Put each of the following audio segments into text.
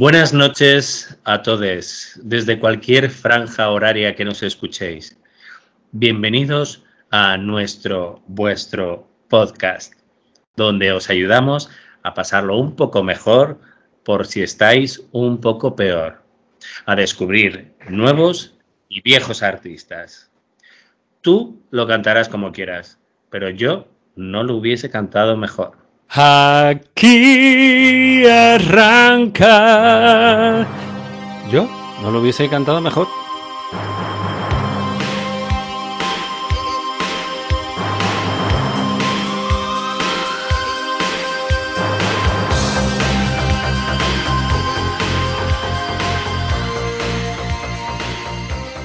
Buenas noches a todos, desde cualquier franja horaria que nos escuchéis. Bienvenidos a nuestro, vuestro podcast, donde os ayudamos a pasarlo un poco mejor por si estáis un poco peor, a descubrir nuevos y viejos artistas. Tú lo cantarás como quieras, pero yo no lo hubiese cantado mejor. Aquí arranca. Yo no lo hubiese cantado mejor.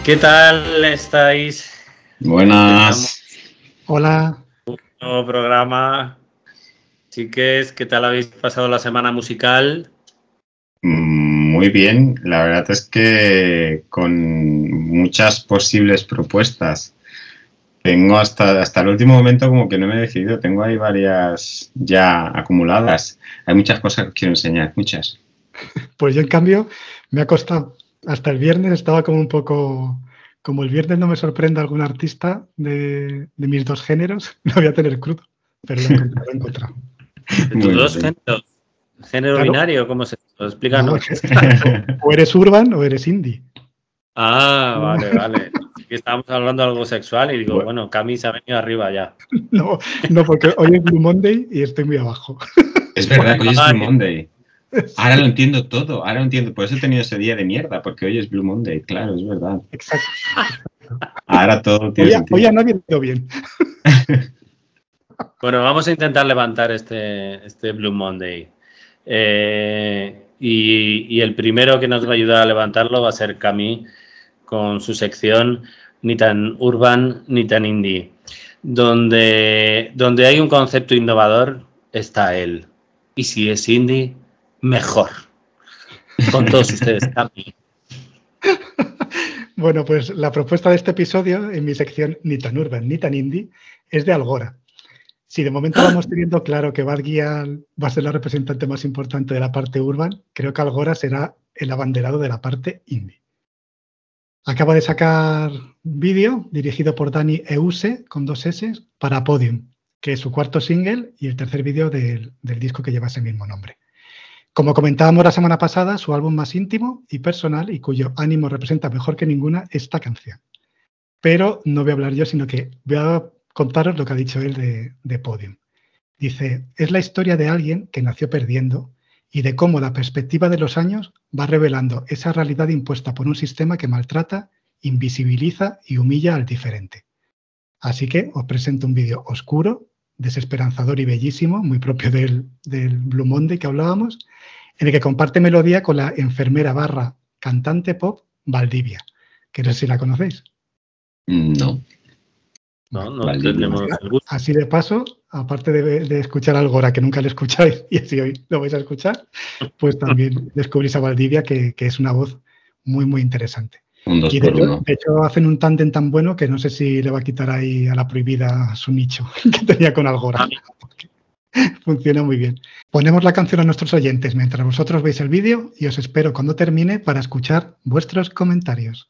¿Qué tal estáis? Buenas. Hola. Un nuevo programa Chiques, ¿qué tal habéis pasado la semana musical? Mm, muy bien, la verdad es que con muchas posibles propuestas. Tengo hasta, hasta el último momento como que no me he decidido, tengo ahí varias ya acumuladas. Hay muchas cosas que quiero enseñar, muchas. Pues yo en cambio me ha costado, hasta el viernes estaba como un poco, como el viernes no me sorprende algún artista de, mis dos géneros, lo voy a tener crudo, pero lo he encontrado. ¿Tus dos géneros? ¿Género binario? ¿Cómo se explica? o eres urban o eres indie. Ah, vale, vale. estábamos hablando de algo sexual y digo, bueno, Cami se ha venido arriba ya. No, no, porque hoy es Blue Monday y estoy muy abajo. Es verdad que hoy es Blue Monday. Ahora lo entiendo todo, ahora lo entiendo. Por eso he tenido ese día de mierda, porque hoy es Blue Monday, claro, es verdad. Exacto. Ahora todo tiene hoy, sentido. Hoy ya no ha ido bien. Bueno, vamos a intentar levantar este, este Blue Monday. Eh, y, el primero que nos va a ayudar a levantarlo va a ser Cami con su sección ni tan urban ni tan indie. Donde, donde hay un concepto innovador está él. Y si es indie, mejor. Con todos ustedes, Cami. Bueno, pues la propuesta de este episodio en mi sección ni tan urban ni tan indie es de Algora. Si de momento vamos teniendo claro que Bad va a ser la representante más importante de la parte urban, creo que Algora será el abanderado de la parte indie. Acaba de sacar un vídeo dirigido por Dani Euse con dos S para Podium, que es su cuarto single y el tercer vídeo del, del disco que lleva ese mismo nombre. Como comentábamos la semana pasada, su álbum más íntimo y personal y cuyo ánimo representa mejor que ninguna esta canción. Pero no voy a hablar yo, sino que voy a contaros lo que ha dicho él de, Podium. Dice, es la historia de alguien que nació perdiendo y de cómo la perspectiva de los años va revelando esa realidad impuesta por un sistema que maltrata, invisibiliza y humilla al diferente. Así que os presento un vídeo oscuro, desesperanzador y bellísimo, muy propio del, del Blue Monday que hablábamos, en el que comparte melodía con la enfermera barra cantante pop Valdivia, que no sé si la conocéis. No. Así de paso, aparte de, escuchar al Gora, que nunca le escucháis y así hoy lo vais a escuchar, pues también descubrís a Valdivia, que, es una voz muy, muy interesante. y de hecho, hacen un tándem tan bueno que no sé si le va a quitar ahí a la prohibida su nicho que tenía con Algora. Funciona muy bien. Ponemos la canción a nuestros oyentes mientras vosotros veis el vídeo y os espero cuando termine para escuchar vuestros comentarios.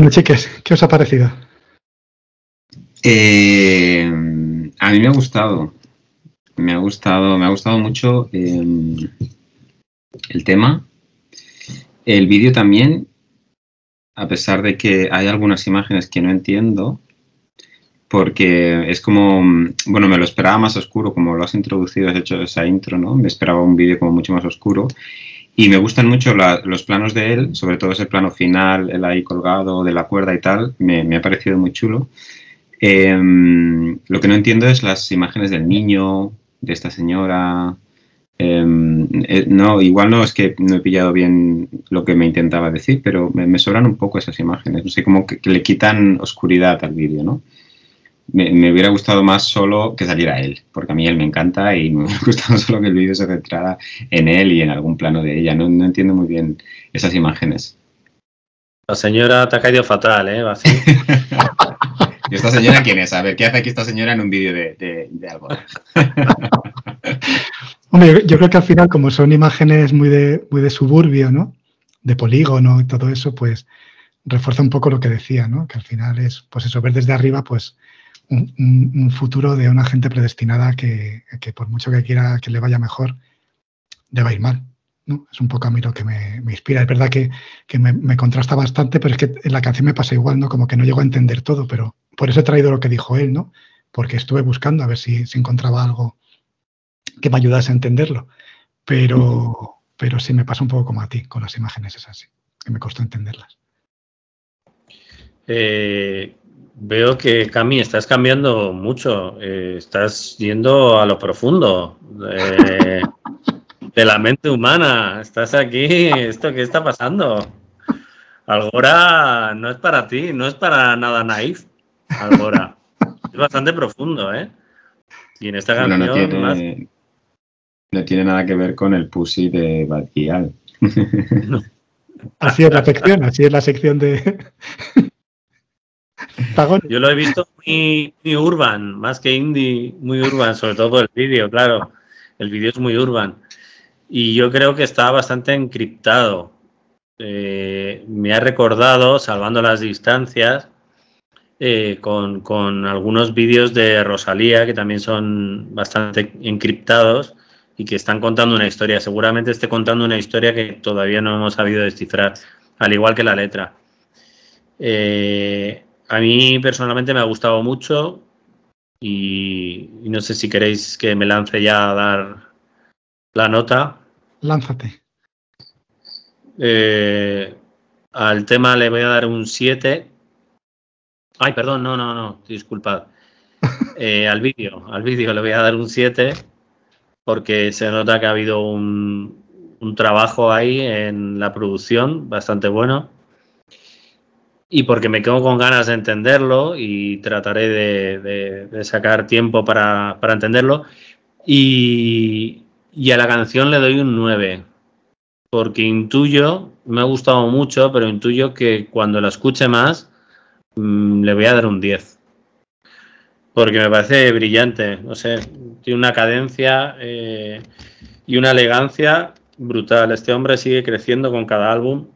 Bueno, chiques, ¿qué os ha parecido? Eh, a mí me ha gustado. Me ha gustado, me ha gustado mucho eh, el tema. El vídeo también, a pesar de que hay algunas imágenes que no entiendo, porque es como, bueno, me lo esperaba más oscuro, como lo has introducido, has hecho esa intro, ¿no? Me esperaba un vídeo como mucho más oscuro. Y me gustan mucho los planos de él, sobre todo ese plano final, el ahí colgado de la cuerda y tal, me, me ha parecido muy chulo. Em, lo que no entiendo es las imágenes del niño, de esta señora. Em, eh, no, igual no es que no he pillado bien lo que me intentaba decir, pero me, me sobran un poco esas imágenes. No sé, como que, que le quitan oscuridad al vídeo, ¿no? Me, me hubiera gustado más solo que saliera él, porque a mí él me encanta y me hubiera gustado solo que el vídeo se centrara en él y en algún plano de ella. No, no entiendo muy bien esas imágenes. La señora te ha caído fatal, ¿eh? Así. ¿Y esta señora quién es? A ver, ¿qué hace aquí esta señora en un vídeo de, de, de algo? Hombre, yo, yo creo que al final, como son imágenes muy de, muy de suburbio, ¿no? De polígono y todo eso, pues refuerza un poco lo que decía, ¿no? Que al final es, pues eso, ver desde arriba, pues un, futuro de una gente predestinada que, que por mucho que quiera que le vaya mejor, le ir mal. ¿no? Es un poco a mí lo que me, inspira. Es verdad que, que me, me contrasta bastante, pero es que en la canción me pasa igual, ¿no? Como que no llego a entender todo, pero por eso he traído lo que dijo él, ¿no? Porque estuve buscando a ver si, si encontraba algo que me ayudase a entenderlo. Pero, pero sí me pasa un poco como a ti con las imágenes, es así, que me costó entenderlas. Eh, veo que, Cami, estás cambiando mucho. eh, estás yendo a lo profundo de, de la mente humana. Estás aquí. ¿Esto qué está pasando? Algora no es para ti, no es para nada naif. Algora. Es bastante profundo, ¿eh? Y en esta Bueno, canción no más. tiene, no tiene nada que ver con el pussy de Batial. Así es la sección, así es la sección de. Yo lo he visto muy, muy urban, más que indie, muy urban, sobre todo el vídeo, claro. El vídeo es muy urban. Y yo creo que está bastante encriptado. Eh, me ha recordado, salvando las distancias, eh, con, con algunos vídeos de Rosalía que también son bastante encriptados y que están contando una historia. Seguramente esté contando una historia que todavía no hemos sabido descifrar, al igual que la letra. Eh, a mí personalmente me ha gustado mucho y, y no sé si queréis que me lance ya a dar la nota. Lánzate. Eh, al tema le voy a dar un 7. Ay, perdón, no, no, no, disculpad. Eh, al vídeo, al vídeo le voy a dar un 7 porque se nota que ha habido un, un trabajo ahí en la producción bastante bueno y porque me quedo con ganas de entenderlo y trataré de, sacar tiempo para, para entenderlo. Y, y a la canción le doy un 9 porque intuyo, me ha gustado mucho, pero intuyo que cuando la escuche más, mm, le voy a dar un 10. Porque me parece brillante, no sé, tiene una cadencia eh, y una elegancia brutal. Este hombre sigue creciendo con cada álbum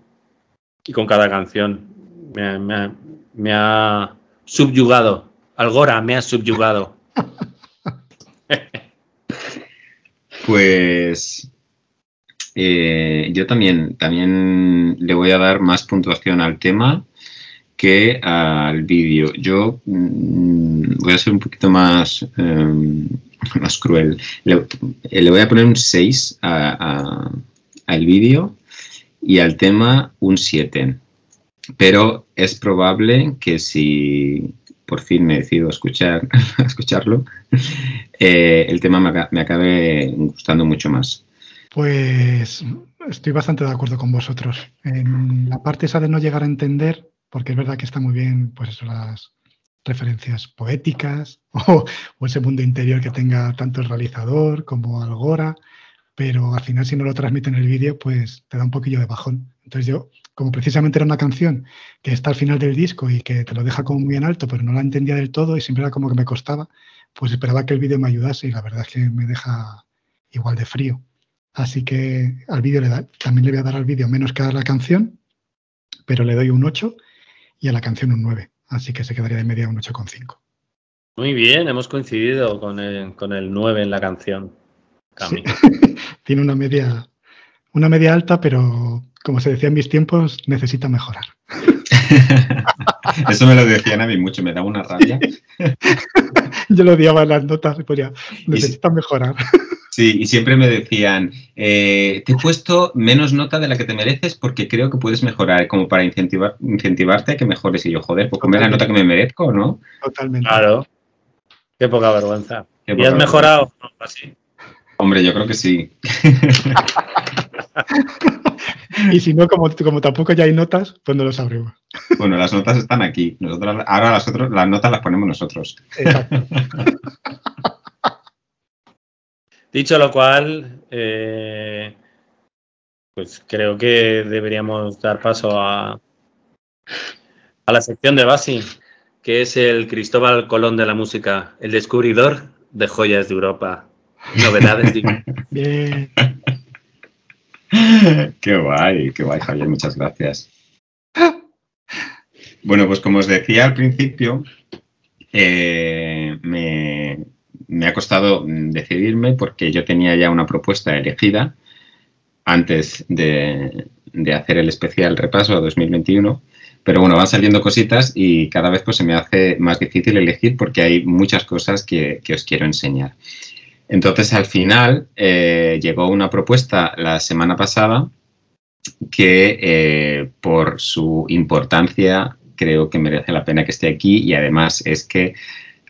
y con cada canción. Me, ha- me ha- subyugado. Algora me ha subyugado. Pues eh, yo también, también le voy a dar más puntuación al tema que al vídeo. Yo mm, voy a ser un poquito más, eh, más cruel. Le, eh, le voy a poner un 6 a- a- al vídeo y al tema un 7. Pero es probable que si por fin me decido escuchar, escucharlo, eh, el tema me, me acabe gustando mucho más. Pues estoy bastante de acuerdo con vosotros. En la parte esa de no llegar a entender, porque es verdad que está muy bien, pues las referencias poéticas o, o ese mundo interior que tenga tanto el realizador como Algora, pero al final si no lo transmite en el vídeo, pues te da un poquillo de bajón. Entonces yo, como precisamente era una canción que está al final del disco y que te lo deja como muy en alto, pero no la entendía del todo y siempre era como que me costaba, pues esperaba que el vídeo me ayudase y la verdad es que me deja igual de frío. Así que al vídeo le da, también le voy a dar al vídeo menos que a la canción, pero le doy un 8 y a la canción un 9. Así que se quedaría de media un 8,5. Muy bien, hemos coincidido con el, con el 9 en la canción. Cami. Tiene una media, una media alta, pero como se decía en mis tiempos, necesita mejorar. Eso me lo decían a mí mucho, me daba una rabia. Yo lo odiaba en las notas y ponía, necesita mejorar. Sí, y siempre me decían, eh, te he puesto menos nota de la que te mereces porque creo que puedes mejorar, como para incentivar, incentivarte a que mejores. Y yo, joder, pues ponme la nota que me merezco, ¿no? Totalmente. Claro. Qué poca vergüenza. Qué ¿Y poca has mejorado? No, así. Hombre, yo creo que sí. Y si no, como, como tampoco ya hay notas, pues no lo sabremos. Bueno, las notas están aquí. Nosotros, ahora las, otras, las notas las ponemos nosotros. Exacto. Dicho lo cual, eh, pues creo que deberíamos dar paso a, a la sección de Basi, que es el Cristóbal Colón de la música, el descubridor de joyas de Europa. Novedades de... Bien. Qué guay, qué guay, Javier, muchas gracias. Bueno, pues como os decía al principio, eh, me, ha costado decidirme porque yo tenía ya una propuesta elegida antes de, de hacer el especial repaso a 2021. Pero bueno, van saliendo cositas y cada vez pues se me hace más difícil elegir porque hay muchas cosas que, que os quiero enseñar. Entonces, al final, eh, llegó una propuesta la semana pasada que eh, por su importancia creo que merece la pena que esté aquí y además es que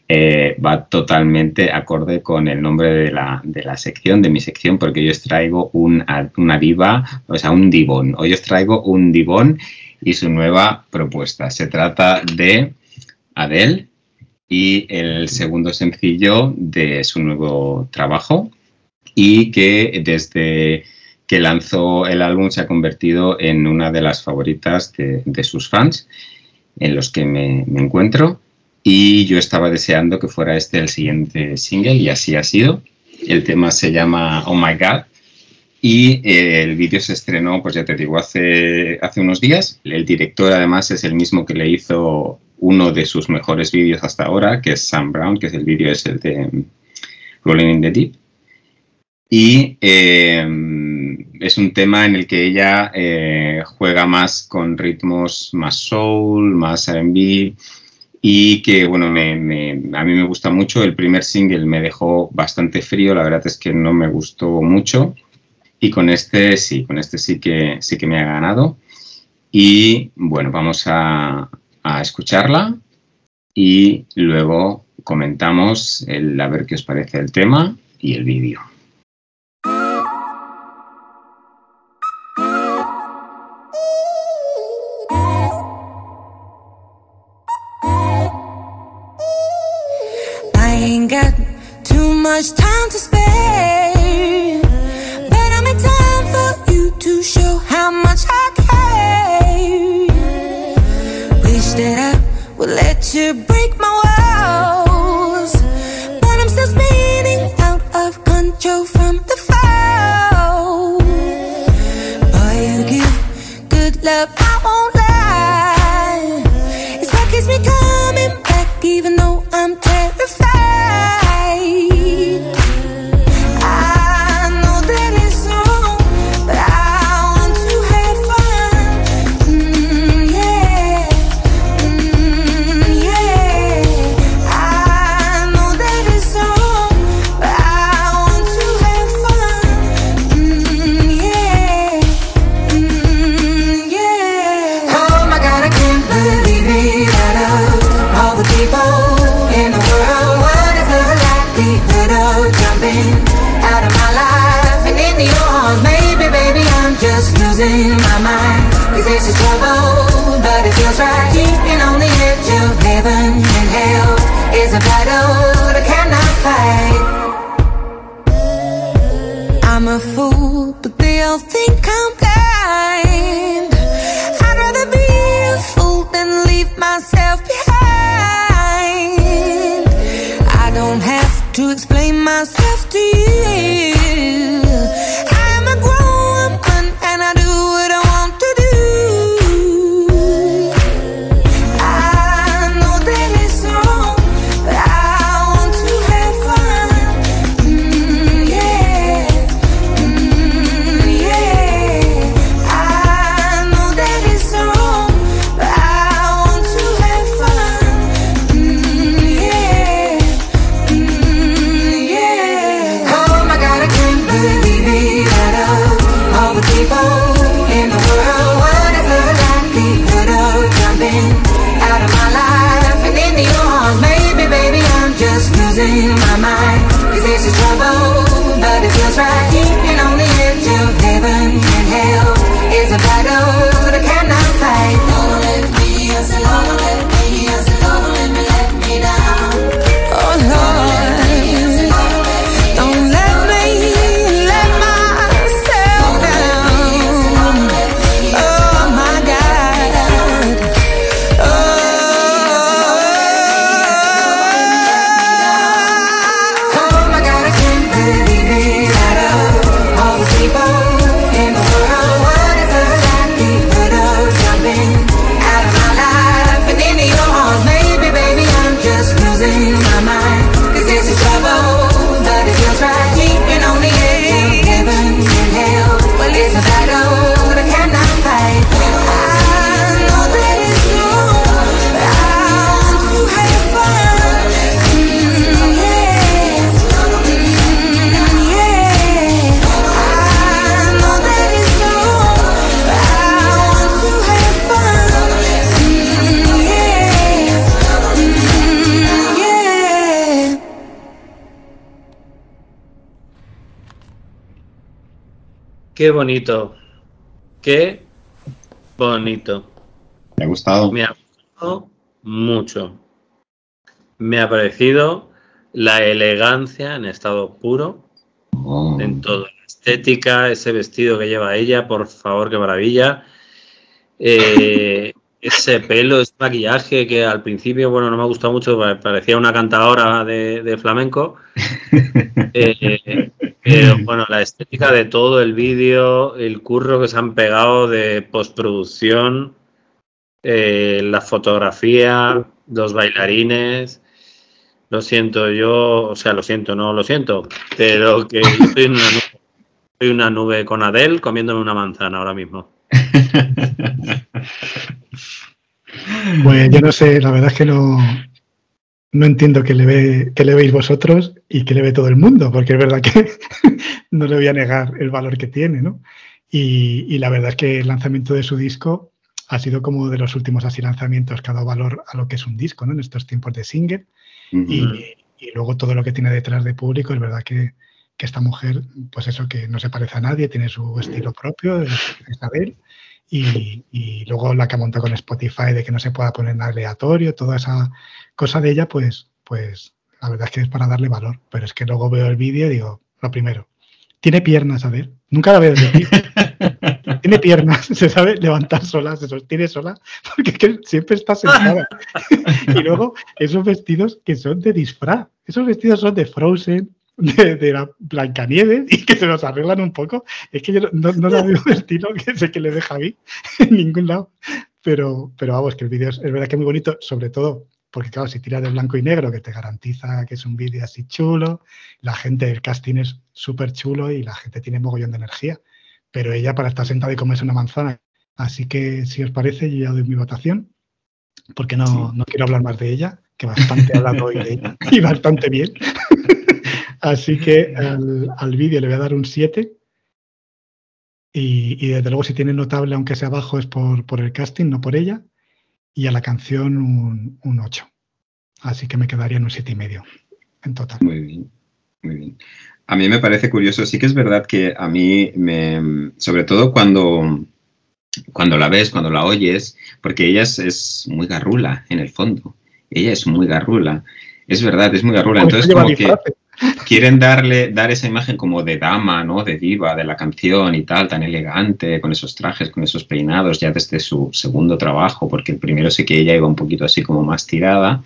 eh, va totalmente acorde con el nombre de la, de la, sección, de mi sección, porque yo os traigo un, una diva, o sea, un divón. Hoy os traigo un divón y su nueva propuesta. Se trata de Adele y el segundo sencillo de su nuevo trabajo y que desde que lanzó el álbum se ha convertido en una de las favoritas de, sus fans en los que me, me, encuentro y yo estaba deseando que fuera este el siguiente single y así ha sido. El tema se llama Oh My God y eh, el vídeo se estrenó, pues ya te digo, hace, hace unos días. El director además es el mismo que le hizo uno de sus mejores vídeos hasta ahora, que es Sam Brown, que es el vídeo es el de mm, Rolling in the Deep. Y eh, es un tema en el que ella eh, juega más con ritmos más soul, más RB, y que, bueno, me, a mí me gusta mucho. El primer single me dejó bastante frío, la verdad es que no me gustó mucho. Y con este sí, con este sí que, sí que me ha ganado. Y bueno, vamos a, a escucharla y luego comentamos el, a ver qué os parece el tema y el vídeo. Love, I won't lie. It's what keeps me coming back, even though I'm terrified. Qué bonito. Qué bonito. Me ha gustado. Me ha gustado mucho. Me ha parecido la elegancia en estado puro. Oh. En toda La estética, ese vestido que lleva ella, por favor, qué maravilla. Eh, ese pelo, ese maquillaje que al principio, bueno, no me ha gustado mucho, parecía una cantadora de, flamenco. Eh, eh, bueno, la estética de todo el vídeo, el curro que se han pegado de postproducción, eh, la fotografía, los bailarines. Lo siento, yo, o sea, lo siento, no lo siento, pero que yo estoy una nube, estoy una nube con Adel comiéndome una manzana ahora mismo. Pues yo no sé, la verdad es que no, no entiendo qué le, ve, qué le veis vosotros y qué le ve todo el mundo, porque es verdad que no le voy a negar el valor que tiene, ¿no? Y, y la verdad es que el lanzamiento de su disco ha sido como de los últimos así lanzamientos que ha dado valor a lo que es un disco, ¿no? En estos tiempos de single. Y, y luego todo lo que tiene detrás de público, es verdad que, que esta mujer, pues eso, que no se parece a nadie, tiene su estilo propio, es Isabel. Y, y luego la que ha montado con Spotify de que no se pueda poner nada aleatorio, toda esa cosa de ella, pues, pues la verdad es que es para darle valor. Pero es que luego veo el vídeo y digo, lo primero, tiene piernas, a ver, nunca la veo tiene piernas, se sabe levantar sola, se sostiene sola, porque es que siempre está sentada. y luego esos vestidos que son de disfraz, esos vestidos son de Frozen, de, de la Blancanieves y que se los arreglan un poco. Es que yo no, no la veo estilo que sé que le deja a mí en ningún lado. Pero, pero vamos, que el vídeo es, es verdad que es muy bonito, sobre todo porque, claro, si tiras de blanco y negro, que te garantiza que es un vídeo así chulo, la gente, el casting es súper chulo y la gente tiene mogollón de energía. Pero ella para estar sentada y comerse una manzana. Así que, si os parece, yo ya doy mi votación, porque no, Sí. no quiero hablar más de ella, que bastante he hablado hoy de ella y bastante bien. Así que al, al vídeo le voy a dar un 7. Y, y desde luego, si tiene notable, aunque sea bajo, es por, por el casting, no por ella. Y a la canción un, un 8. Así que me quedaría en un 7 y medio en total. Muy bien, muy bien. A mí me parece curioso, sí que es verdad que a mí me, sobre todo cuando, cuando la ves, cuando la oyes, porque ella es, es muy garrula en el fondo, ella es muy garrula, es verdad, es muy garrula, entonces como que disfraces. Quieren darle, dar esa imagen como de dama, ¿no? De diva de la canción y tal, tan elegante, con esos trajes, con esos peinados, ya desde su segundo trabajo, porque el primero sí que ella iba un poquito así como más tirada.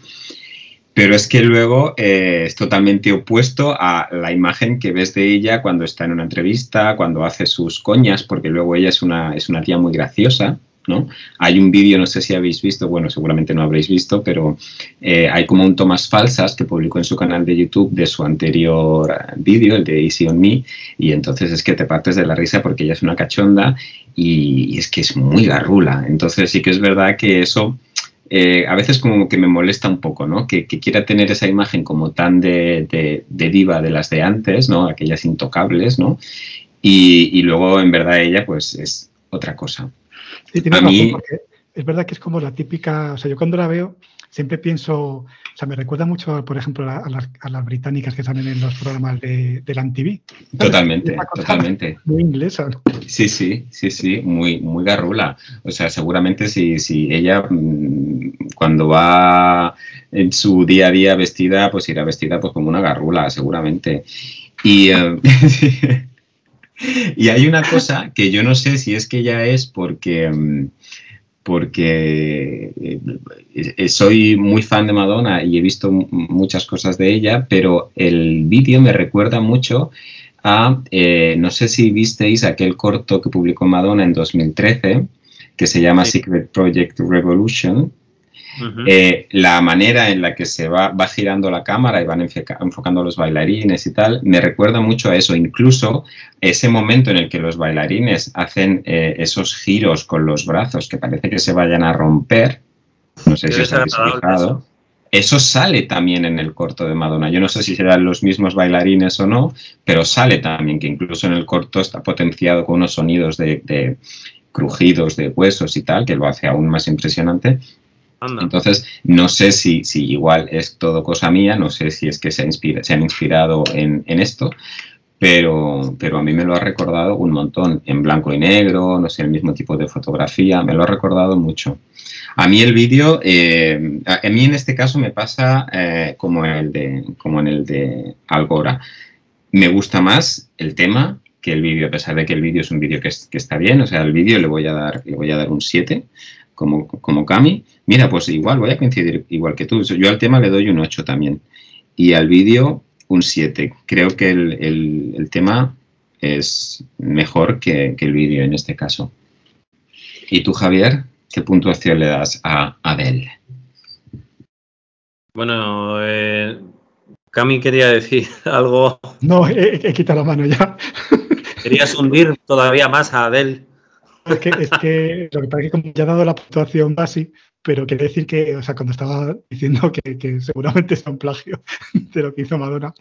Pero es que luego eh, es totalmente opuesto a la imagen que ves de ella cuando está en una entrevista, cuando hace sus coñas, porque luego ella es una, es una tía muy graciosa, ¿no? Hay un vídeo, no sé si habéis visto, bueno, seguramente no habréis visto, pero eh, hay como un tomas falsas que publicó en su canal de YouTube de su anterior eh, vídeo, el de Easy on Me, y entonces es que te partes de la risa porque ella es una cachonda y, es que es muy garrula. Entonces sí que es verdad que eso eh, a veces como que me molesta un poco, ¿no? Que, que quiera tener esa imagen como tan de, de- de diva de las de antes, ¿no? Aquellas intocables, ¿no? Y, y luego en verdad ella pues es otra cosa. Sí, tienes A razón, mí- porque es verdad que es como la típica, o sea, yo cuando la veo siempre pienso, o sea, me recuerda mucho, por ejemplo, a, las, a las británicas que salen en los programas de, de la. Totalmente, totalmente. Muy inglesa, ¿no? Sí, sí, sí, sí, muy, muy garrula. O sea, seguramente si, si ella mm, cuando va en su día a día vestida, pues irá vestida pues como una garrula, seguramente. Y, eh, y hay una cosa que yo no sé si es que ya es porque, mm, porque eh, eh, soy muy fan de Madonna y he visto muchas cosas de ella, pero el vídeo me recuerda mucho a, eh, no sé si visteis aquel corto que publicó Madonna en 2013, que se llama Sí. Secret Project Revolution. Eh, la manera en la que se va, va girando la cámara y van enfoca- enfocando a los bailarines y tal, me recuerda mucho a eso. Incluso ese momento en el que los bailarines hacen eh, esos giros con los brazos que parece que se vayan a romper, no sé si os habéis fijado, eso. eso sale también en el corto de Madonna. Yo no sé si serán los mismos bailarines o no, pero sale también, que incluso en el corto está potenciado con unos sonidos de, de crujidos de huesos y tal, que lo hace aún más impresionante. Anda. Entonces, no sé si, si igual es todo cosa mía, no sé si es que se, inspira- se han inspirado en, en esto, pero, pero a mí me lo ha recordado un montón, en blanco y negro, no sé, el mismo tipo de fotografía, me lo ha recordado mucho. A mí el vídeo, eh, a, mí en este caso me pasa eh, como, el de, como en el de Algora. Me gusta más el tema que el vídeo, a pesar de que el vídeo es un vídeo que, es- que está bien, o sea, al vídeo le voy a dar, le voy a dar un 7 como, como Cami. Mira, pues igual, voy a coincidir igual que tú. Yo al tema le doy un 8 también. Y al vídeo un 7. Creo que el, el- el tema es mejor que, que el vídeo en este caso. ¿Y tú, Javier? ¿Qué puntuación le das a Adele? Bueno, eh, Cami quería decir algo. No, he, he quitado la mano ya. Querías hundir todavía más a Adele. Es que, es que lo que pasa es que como ya he dado la puntuación base, pero quería decir que, o sea, cuando estaba diciendo que, que seguramente es un plagio de lo que hizo Madonna,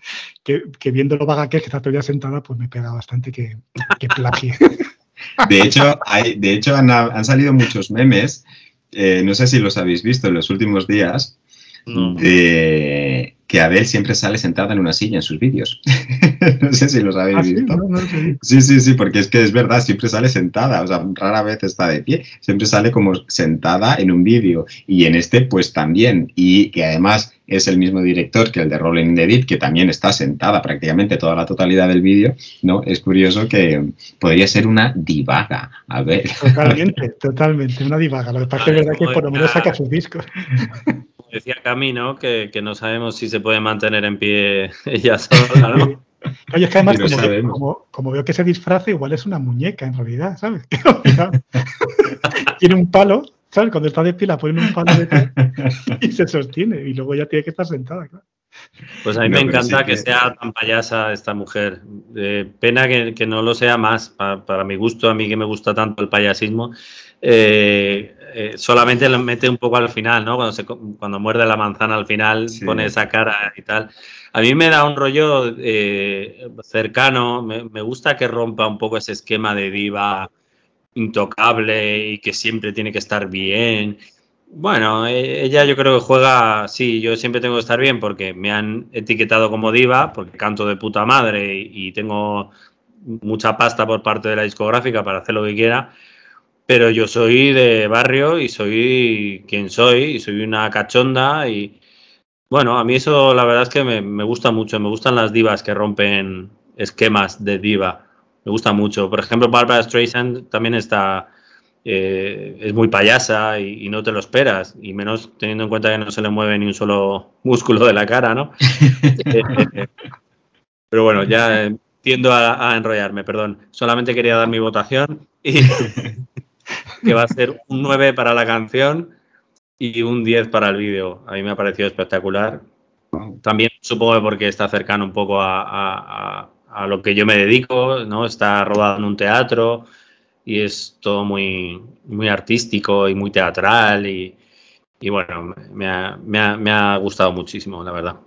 que, que viendo lo vaga que es, que está todavía sentada, pues me pega bastante que, que plagie. De hecho, hay, de hecho han, han salido muchos memes, eh, no sé si los habéis visto en los últimos días, No. de que Adele siempre sale sentada en una silla en sus vídeos. no sé si los habéis Ah, sí, visto. no, no, sí. Sí, sí, sí, porque es que es verdad, siempre sale sentada, o sea, rara vez está de pie, siempre sale como sentada en un vídeo y en este pues también, y que además es el mismo director que el de Rolling in the Deep, que también está sentada prácticamente toda la totalidad del vídeo, ¿no? Es curioso que podría ser una divaga, a ver. Totalmente, totalmente, una divaga. Lo que pasa es que es verdad que por lo menos saca sus discos. Como decía Cami, ¿no? Que, que no sabemos si se puede mantener en pie ella sola, ¿no? Oye, es que además, como, como, como veo que se disfraza, igual es una muñeca en realidad, ¿sabes? tiene un palo, ¿sabes? Cuando está de pila, ponen un palo de pie y se sostiene, y luego ya tiene que estar sentada, claro. Pues a mí No, me encanta sí que... que- sea tan payasa esta mujer. Eh, pena que, que no lo sea más. Pa- para mi gusto, a mí que me gusta tanto el payasismo, eh, eh, solamente lo mete un poco al final, ¿no? Cuando, se, cuando muerde la manzana al final, Sí. pone esa cara y tal. A mí me da un rollo eh, cercano. Me, me gusta que rompa un poco ese esquema de diva intocable y que siempre tiene que estar bien. Bueno, eh, ella yo creo que juega, sí, yo siempre tengo que estar bien porque me han etiquetado como diva, porque canto de puta madre y, y tengo mucha pasta por parte de la discográfica para hacer lo que quiera, pero yo soy de barrio y soy quien soy y soy una cachonda y bueno, a mí eso la verdad es que me, me gusta mucho, me gustan las divas que rompen esquemas de diva, me gusta mucho. Por ejemplo, Barbara Streisand también está eh, es muy payasa y, y no te lo esperas, y menos teniendo en cuenta que no se le mueve ni un solo músculo de la cara, ¿no? Pero bueno, ya tiendo a, a enrollarme, perdón. Solamente quería dar mi votación y que va a ser un 9 para la canción y un 10 para el vídeo. A mí me ha parecido espectacular. También supongo que porque está cercano un poco a, a- lo que yo me dedico, ¿no? Está rodado en un teatro y es todo muy, muy artístico y muy teatral y, y bueno, me ha, me ha- me ha gustado muchísimo, la verdad.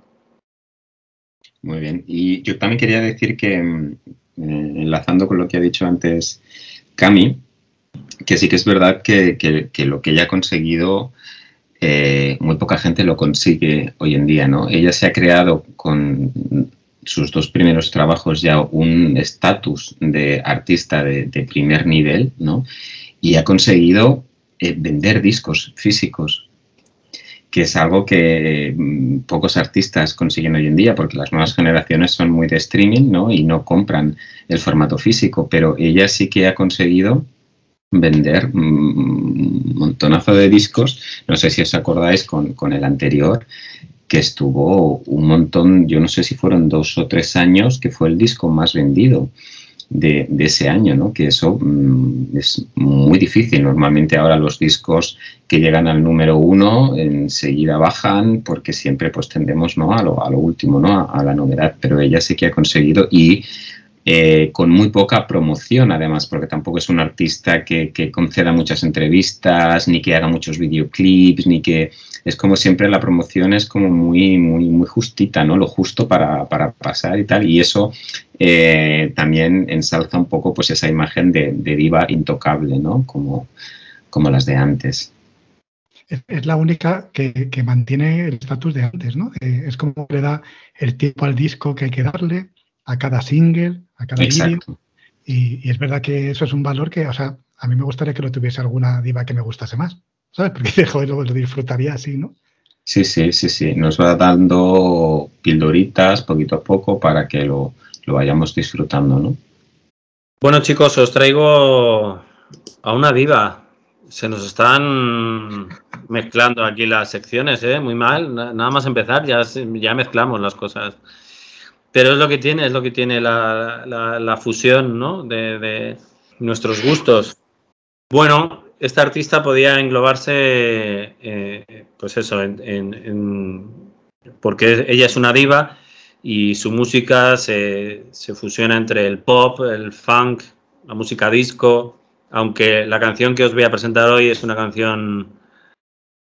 Muy bien. Y yo también quería decir que, mm, eh, enlazando con lo que ha dicho antes Cami, que sí que es verdad que, que- lo que ella ha conseguido, eh, muy poca gente lo consigue hoy en día, ¿no? Ella se ha creado con sus dos primeros trabajos ya un estatus de artista de, de primer nivel, ¿no? Y ha conseguido eh, vender discos físicos que es algo que mm, pocos artistas consiguen hoy en día, porque las nuevas generaciones son muy de streaming, ¿no? Y no compran el formato físico, pero ella sí que ha conseguido vender un montonazo de discos. No sé si os acordáis con, con el anterior, que estuvo un montón, yo no sé si fueron dos o tres años, que fue el disco más vendido de, de ese año, ¿no? Que eso mm, es muy difícil. Normalmente ahora los discos que llegan al número uno enseguida bajan porque siempre pues tendemos ¿no? a, lo, a lo último, ¿no? A, a la novedad, pero ella sí que ha conseguido y eh, con muy poca promoción además, porque tampoco es un artista que, conceda muchas entrevistas, ni que haga muchos videoclips, ni que es como siempre la promoción es como muy, muy, muy justita, ¿no? Lo justo para, para pasar y tal, y eso eh, también ensalza un poco pues esa imagen de, diva intocable, ¿no? Como, como las de antes. Es, la única que, mantiene el estatus de antes, ¿no? Es como le da el tiempo al disco que hay que darle, a cada single, a cada vídeo. Y, y es verdad que eso es un valor que, o sea, a mí me gustaría que lo tuviese alguna diva que me gustase más, ¿sabes? Porque joder, lo, lo disfrutaría así, ¿no? Sí, sí, sí, sí. Nos va dando pildoritas poquito a poco para que lo, lo vayamos disfrutando, ¿no? Bueno, chicos, os traigo a una diva. Se nos están mezclando aquí las secciones, ¿eh? Muy mal. Na- Nada más empezar, ya, ya mezclamos las cosas. Pero es lo que tiene, es lo que tiene la, la- la fusión, ¿no? De, de nuestros gustos. Bueno, esta artista podía englobarse, eh, pues eso, en, en- en porque ella es una diva y su música se, se fusiona entre el pop, el funk, la música disco, aunque la canción que os voy a presentar hoy es una canción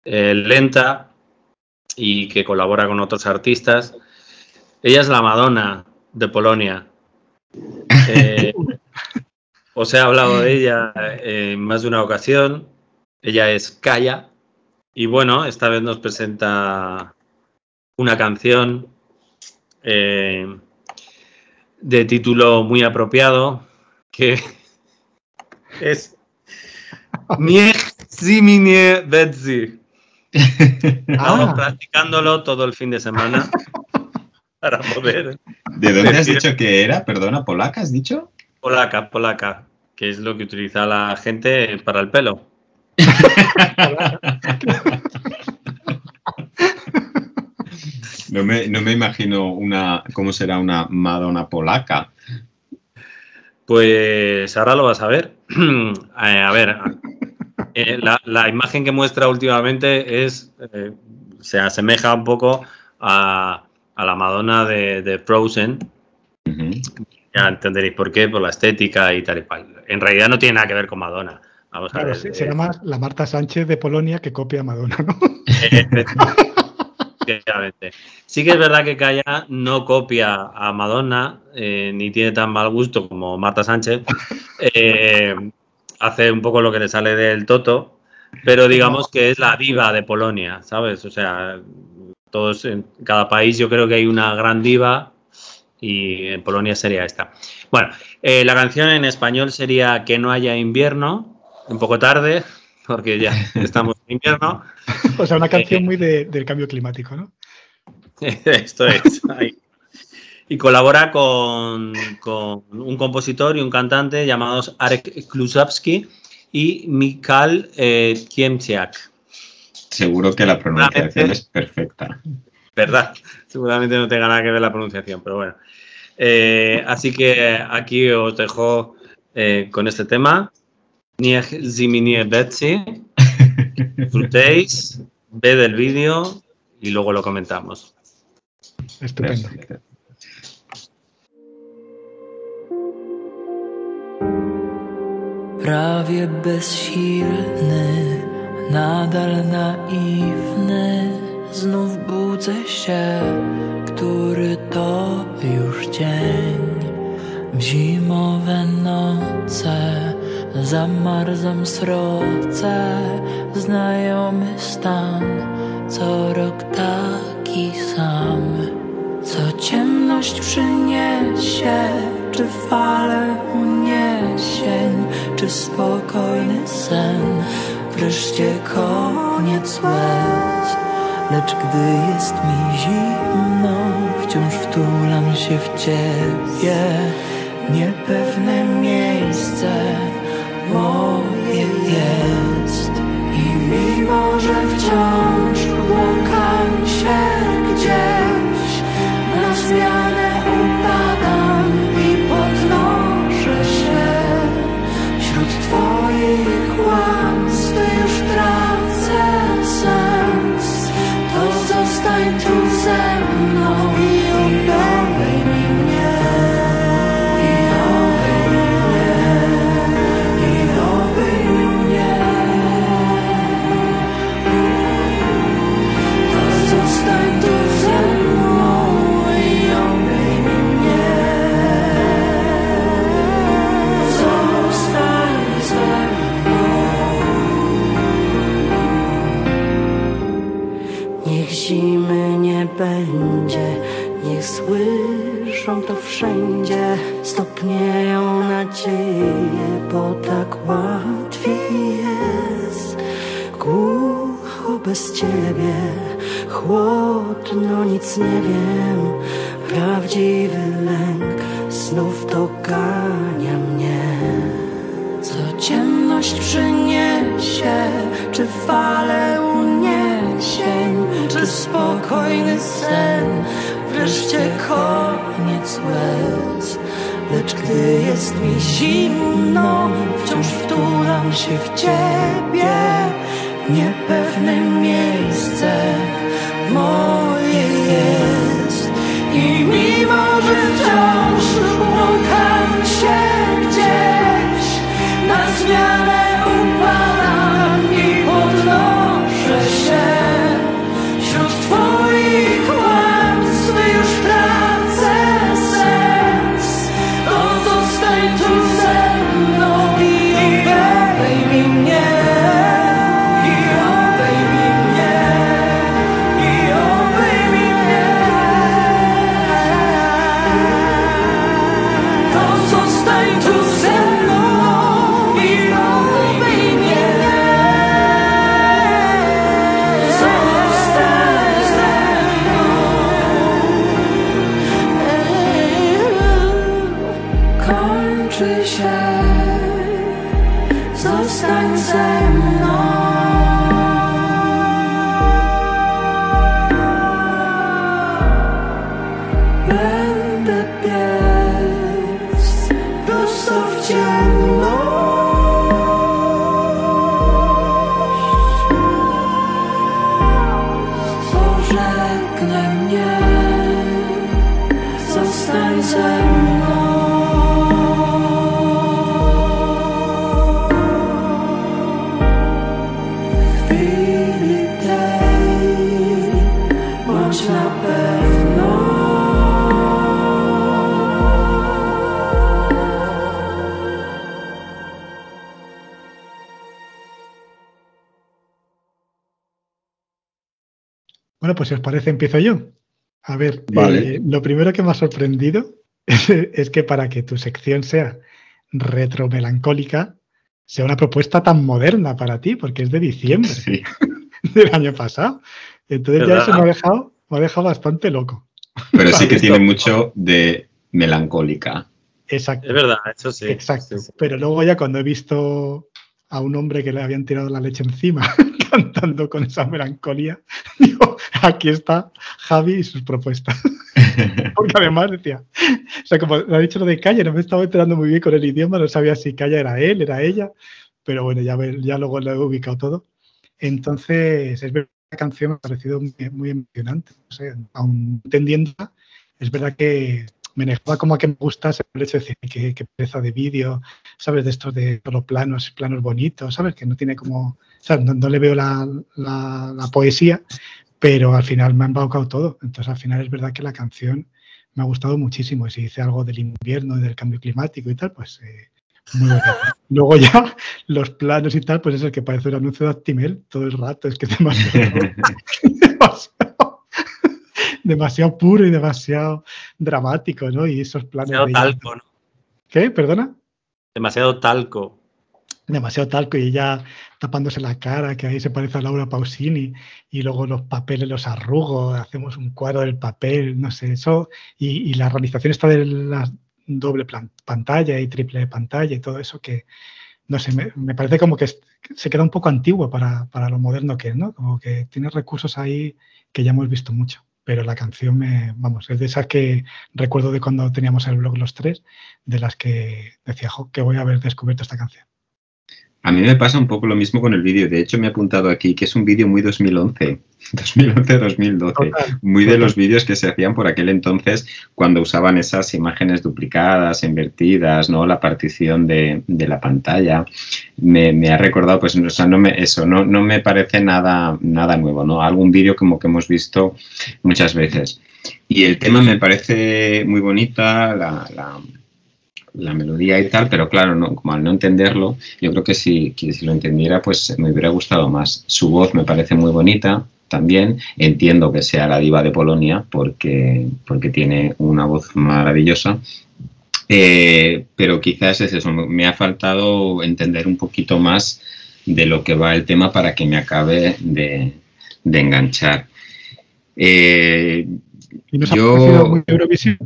eh, lenta y que colabora con otros artistas. Ella es la Madonna de Polonia. Eh, os he hablado de ella en más de una ocasión. Ella es Kaya. Y bueno, esta vez nos presenta una canción eh, de título muy apropiado que es Niech Ziminie Betzi. Estamos practicándolo todo el fin de semana para poder. ¿De dónde has dicho que era? Perdona, ¿polaca has dicho? Polaca, polaca, que es lo que utiliza la gente para el pelo. No me, no me imagino una, cómo será una Madonna polaca. Pues ahora lo vas a ver. Eh, a ver, eh, la, la imagen que muestra últimamente es eh, se asemeja un poco a, a la Madonna de, de Frozen. Ya entenderéis por qué, por la estética y tal y cual. En realidad no tiene nada que ver con Madonna. Vamos a Claro, ver. se- eh, será más la Marta Sánchez de Polonia que copia a Madonna, ¿no? Sí que es verdad que Kaya no copia a Madonna, eh, ni tiene tan mal gusto como Marta Sánchez. Eh, hace un poco lo que le sale del toto, pero digamos que es la diva de Polonia, ¿sabes? O sea, todos en cada país yo creo que hay una gran diva y en Polonia sería esta. Bueno, eh, la canción en español sería Que no haya invierno, un poco tarde, porque ya estamos en invierno. O sea, una canción Eh, muy de- del cambio climático, ¿no? Esto es. ahí. Y colabora con, con un compositor y un cantante llamados Arek Klusowski y Mikal eh, Kiemciak. Seguro que la pronunciación es perfecta. ¿Verdad? Seguramente no tenga nada que ver la pronunciación, pero bueno. Eh, así que aquí os dejo eh, con este tema. Niech ziminie Betsy. Disfrutéis, ved el vídeo y luego lo comentamos. Estupendo. Perfecto. Prawie bezsilny, nadal naiwny, znów budzę się, który to już dzień. W zimowe noce zamarzam sroce, znajomy stan, co rok taki sam. Co ciemność przyniesie, czy fale uniesień, czy spokojny sen, wreszcie koniec łez. Lecz gdy jest mi zimno, wciąż wtulam się w ciebie. Niepewne miejsce moje jest. I mimo, że wciąż błąkam się gdzieś, na zmianę się w ciebie, niepewne miejsce pues si os parece, empiezo yo. A ver, Vale. eh, lo primero que me ha sorprendido es que para que tu sección sea retromelancólica, sea una propuesta tan moderna para ti, porque es de diciembre Sí. del año pasado. Entonces ya eso me ha dejado, me ha dejado bastante loco. Pero sí que tiene mucho de melancólica. Exacto. Es verdad, eso sí. Exacto. Sí, sí. Pero luego ya cuando he visto a un hombre que le habían tirado la leche encima cantando con esa melancolía, digo, aquí está Javi y sus propuestas. Porque además decía, o sea, como ha dicho lo de Calla, no me estaba enterando muy bien con el idioma, no sabía si Calla era él, era ella, pero bueno, ya, ya luego lo he ubicado todo. Entonces, es verdad que la canción me ha parecido muy, muy emocionante, aún entendiéndola, es verdad que me negaba como a que me gustase el hecho de decir que, que pereza de vídeo, ¿sabes? De estos de solo planos, planos bonitos, ¿sabes? Que no tiene como, ¿sabes? No, no le veo la, la- la poesía, pero al final me ha embaucado todo. Entonces, al final es verdad que la canción me ha gustado muchísimo. Y si dice algo del invierno y del cambio climático y tal, pues eh, muy bonito. Luego ya los planos y tal, pues es el que parece un anuncio de Actimel todo el rato. Es que es demasiado, demasiado, demasiado puro y demasiado dramático, ¿no? Y esos planos Demasiado de... talco, ¿no? ¿Qué? ¿Perdona? Demasiado talco. Demasiado talco y ella tapándose la cara, que ahí se parece a Laura Pausini, y luego los papeles los arrugo, hacemos un cuadro del papel, no sé, eso, y, y la realización está de la doble pantalla y triple pantalla y todo eso que, no sé, me, parece como que se queda un poco antiguo para, para lo moderno que es, ¿no? Como que tiene recursos ahí que ya hemos visto mucho. Pero la canción me, vamos, es de esas que recuerdo de cuando teníamos el blog los tres, de las que decía, jo, que voy a haber descubierto esta canción. A mí me pasa un poco lo mismo con el vídeo. De hecho, me he apuntado aquí que es un vídeo muy 2011. 2011-2012. Total. Muy de los vídeos que se hacían por aquel entonces cuando usaban esas imágenes duplicadas, invertidas, ¿no? La partición de, de la pantalla. Me, me ha recordado, pues, o sea, no me, eso, no, no me parece nada, nada nuevo, ¿no? Algún vídeo como que hemos visto muchas veces. Y el tema me parece muy bonita, la, la- la melodía y tal, pero claro, no, como al no entenderlo, yo creo que si, que si lo entendiera, pues me hubiera gustado más. Su voz me parece muy bonita también. Entiendo que sea la diva de Polonia porque, porque tiene una voz maravillosa. Eh, pero quizás es eso, me ha faltado entender un poquito más de lo que va el tema para que me acabe de, de enganchar. Eh, ¿Y nos ha Yo- muy Eurovisión?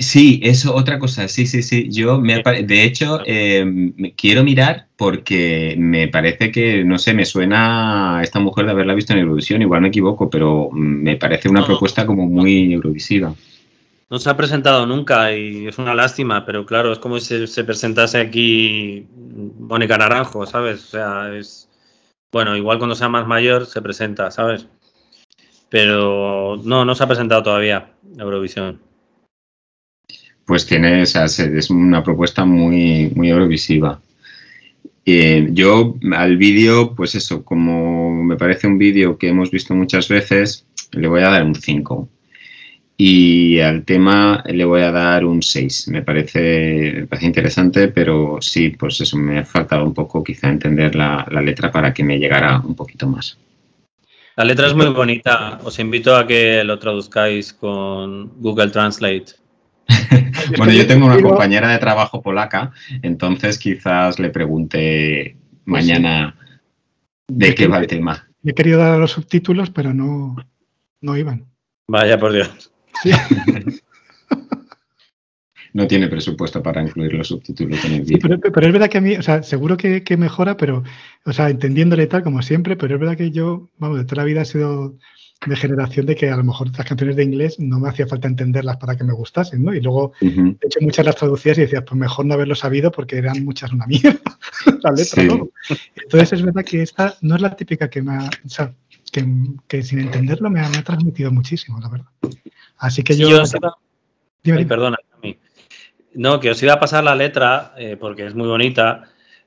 Sí, eso, otra cosa, sí, sí, sí. Yo, me, de hecho, eh, me- quiero mirar porque me parece que, no sé, me suena a esta mujer de haberla visto en Eurovisión, igual me equivoco, pero me parece una No. propuesta como muy eurovisiva. No se ha presentado nunca y es una lástima, pero claro, es como si se, se presentase aquí Mónica Naranjo, ¿sabes? O sea, es. Bueno, igual cuando sea más mayor se presenta, ¿sabes? pero no, no se ha presentado todavía Eurovisión. Pues tiene, o sea, se- es una propuesta muy, muy eurovisiva. Eh, yo al vídeo, pues eso, como me parece un vídeo que hemos visto muchas veces, le voy a dar un 5. Y al tema le voy a dar un 6. Me parece, me parece interesante, pero sí, pues eso, me ha faltado un poco quizá entender la, la letra para que me llegara un poquito más. La letra es muy bonita. Os invito a que lo traduzcáis con Google Translate. Bueno, yo tengo una compañera de trabajo polaca, entonces quizás le pregunte mañana de qué va el tema. He querido dar los subtítulos, pero no, no iban. Vaya por Dios. Sí. No tiene presupuesto para incluir los subtítulos en el Sí, vídeo. pero, pero es verdad que a mí, o sea, seguro que, que mejora, pero, o sea, entendiéndole tal como siempre, pero es verdad que yo, vamos, de toda la vida he sido de generación de que a lo mejor las canciones de inglés no me hacía falta entenderlas para que me gustasen, ¿no? Y luego, Ujú. de hecho, muchas las traducías y decías, pues mejor no haberlo sabido porque eran muchas una mierda, la letra, Sí. ¿no? Entonces es verdad que esta no es la típica que me ha, o sea, que, que sin entenderlo me ha, me ha transmitido muchísimo, la verdad. Así que Sí, yo... yo os iba- dime, Ay, dime. perdona, Cami. No, que os iba a pasar la letra eh, porque es muy bonita,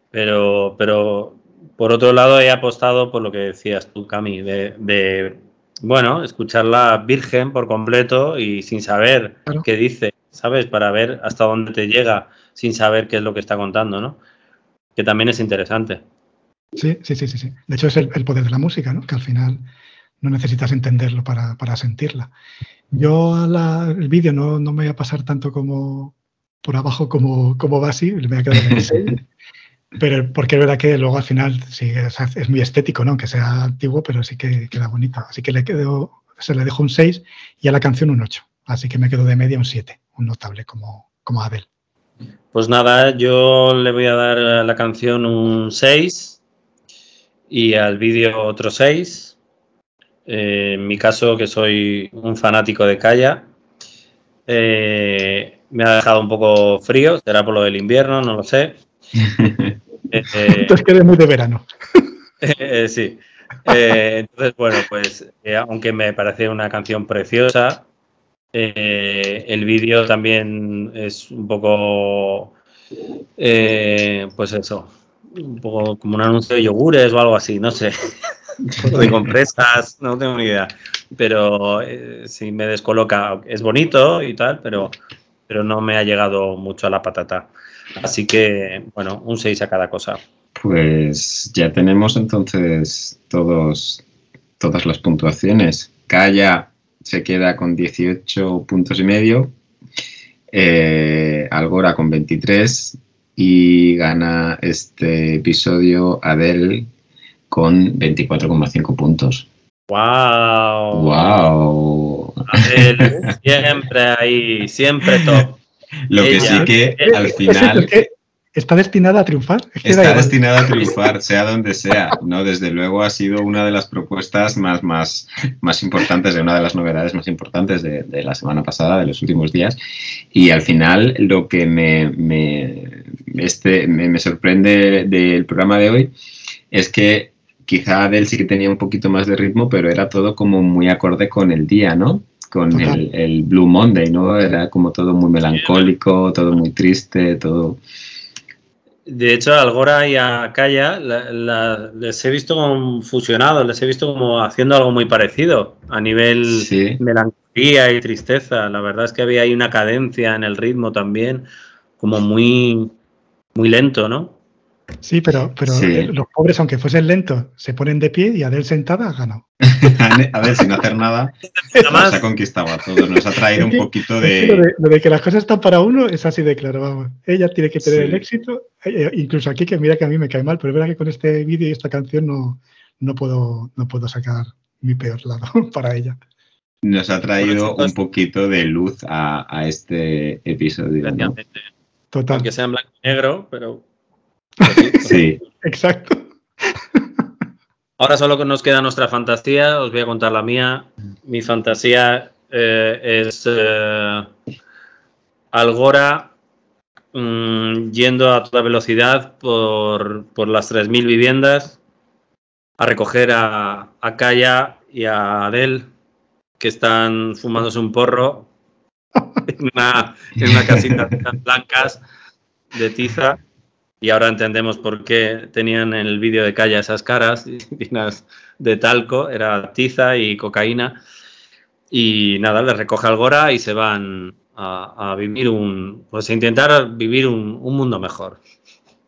pero, pero por otro lado he apostado por lo que decías tú, Cami, de, de, bueno, escucharla virgen por completo y sin saber Claro. qué dice, ¿sabes? Para ver hasta dónde te llega sin saber qué es lo que está contando, ¿no? Que también es interesante. Sí, sí, sí, sí, sí. De hecho, es el, el poder de la música, ¿no? Que al final no necesitas entenderlo para, para sentirla. Yo la- el vídeo no, no me voy a pasar tanto como por abajo como, como va así, me voy a quedar en el 6. Pero porque es verdad que luego al final sí es, muy estético, ¿no? Aunque sea antiguo, pero sí que queda bonito. Así que le quedo, se le dejo un 6 y a la canción un 8. Así que me quedo de media un 7, un notable como, como Adele. Pues nada, yo le voy a dar a la canción un 6 y al vídeo otro 6. Eh, en mi caso, que soy un fanático de Kaya, eh, me ha dejado un poco frío, será por lo del invierno, no lo sé. Eh, eh, Entonces quedé muy de verano. eh, sí. Eh, entonces, bueno, pues eh, aunque me parece una canción preciosa, eh, el vídeo también es un poco, pues eso, un poco como un anuncio de yogures o algo así, no sé, de compresas, no tengo ni idea. Pero sí me descoloca, es bonito y tal, pero, pero no me ha llegado mucho a la patata. Así que, bueno, un 6 a cada cosa. Pues ya tenemos entonces todos, todas las puntuaciones. Calla se queda con 18 puntos y medio, eh, Algora con 23 y gana este episodio Adele con 24,5 puntos. ¡Wow! ¡Wow! Siempre ahí, siempre top. Lo que Ella. sí que al Es final que está destinada a triunfar. Es que da Está destinada a triunfar, sea donde sea. No, desde luego ha sido una de las propuestas más, más, más importantes, de una de las novedades más importantes de, de la semana pasada, de los últimos días. Y al final, lo que me, me, este, me, me sorprende del programa de hoy es que quizá Adele sí que tenía un poquito más de ritmo, pero era todo como muy acorde con el día, ¿no? Con el, el Blue Monday, ¿no? Era como todo muy melancólico, todo muy triste, todo. De hecho, a Algora y a Kaya la- la- les he visto como fusionados, les he visto como haciendo algo muy parecido a nivel Sí. melancolía y tristeza. La verdad es que había ahí una cadencia en el ritmo también, como muy, muy lento, ¿no? Sí, pero, pero Sí. eh, los pobres, aunque fuesen lentos, se ponen de pie y Adel sentada ha ganado. A ver, sin hacer nada, nos ha conquistado a todos, nos ha traído un poquito Lo de... de, lo de que las cosas están para uno es así de claro, vamos. Ella tiene que tener Sí. el éxito. eh, eh, incluso aquí, que mira que a mí me cae mal, pero es verdad que con este vídeo y esta canción no, no, puedo, no puedo sacar mi peor lado para ella. Nos ha traído Bueno, un poquito de luz a, a este episodio. ¿no? Total. Aunque sea en blanco y negro, pero. Sí, Exacto. Ahora solo nos queda nuestra fantasía, os voy a contar la mía. Mi fantasía eh, es eh, Algora mm, yendo a toda velocidad por, por las 3.000 viviendas a recoger a, a Kaya y a Adele que están fumándose un porro en una, en una casita de blancas de tiza. Y ahora entendemos por qué tenían en el vídeo de Calla esas caras llenas de talco. Era tiza y cocaína. Y nada, les recoge Algora y se van a, vivir un. Pues a intentar vivir un, un mundo mejor.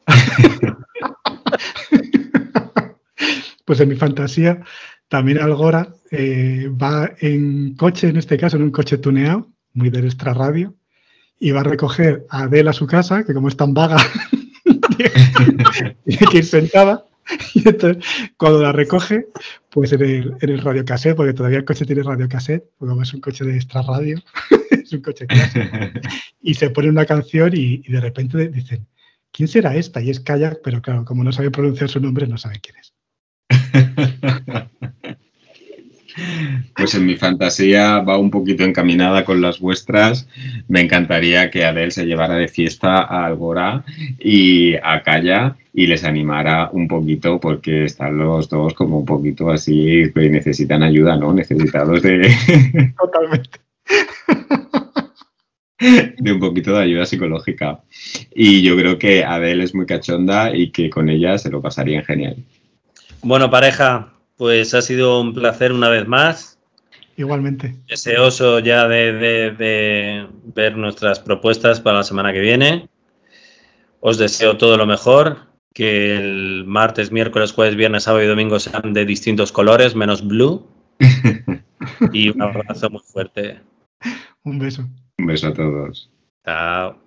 Pues en mi fantasía, también Algora eh, va en coche, en este caso, en un coche tuneado, muy del extra radio, y va a recoger a Adele a su casa, que como es tan vaga, tiene que ir sentada. Y entonces, cuando la recoge, pues en el, en el radiocassette, porque todavía el coche tiene radiocassette, porque como es un coche de extra radio, es un coche clásico, y se pone una canción y, y de repente dicen, ¿quién será esta? Y es Kayak, pero claro, como no sabe pronunciar su nombre, no sabe quién es. Pues en mi fantasía va un poquito encaminada con las vuestras. Me encantaría que Adele se llevara de fiesta a Algora y a Calla y les animara un poquito porque están los dos como un poquito así que necesitan ayuda, ¿no? Necesitados de, Totalmente. de un poquito de ayuda psicológica. Y yo creo que Adele es muy cachonda y que con ella se lo pasarían genial. Bueno, pareja, pues ha sido un placer una vez más. Igualmente. Deseoso ya de, de- de ver nuestras propuestas para la semana que viene. Os deseo todo lo mejor. Que el martes, miércoles, jueves, viernes, sábado y domingo sean de distintos colores, menos blue. Y un abrazo muy fuerte. Un beso. Un beso a todos. Chao.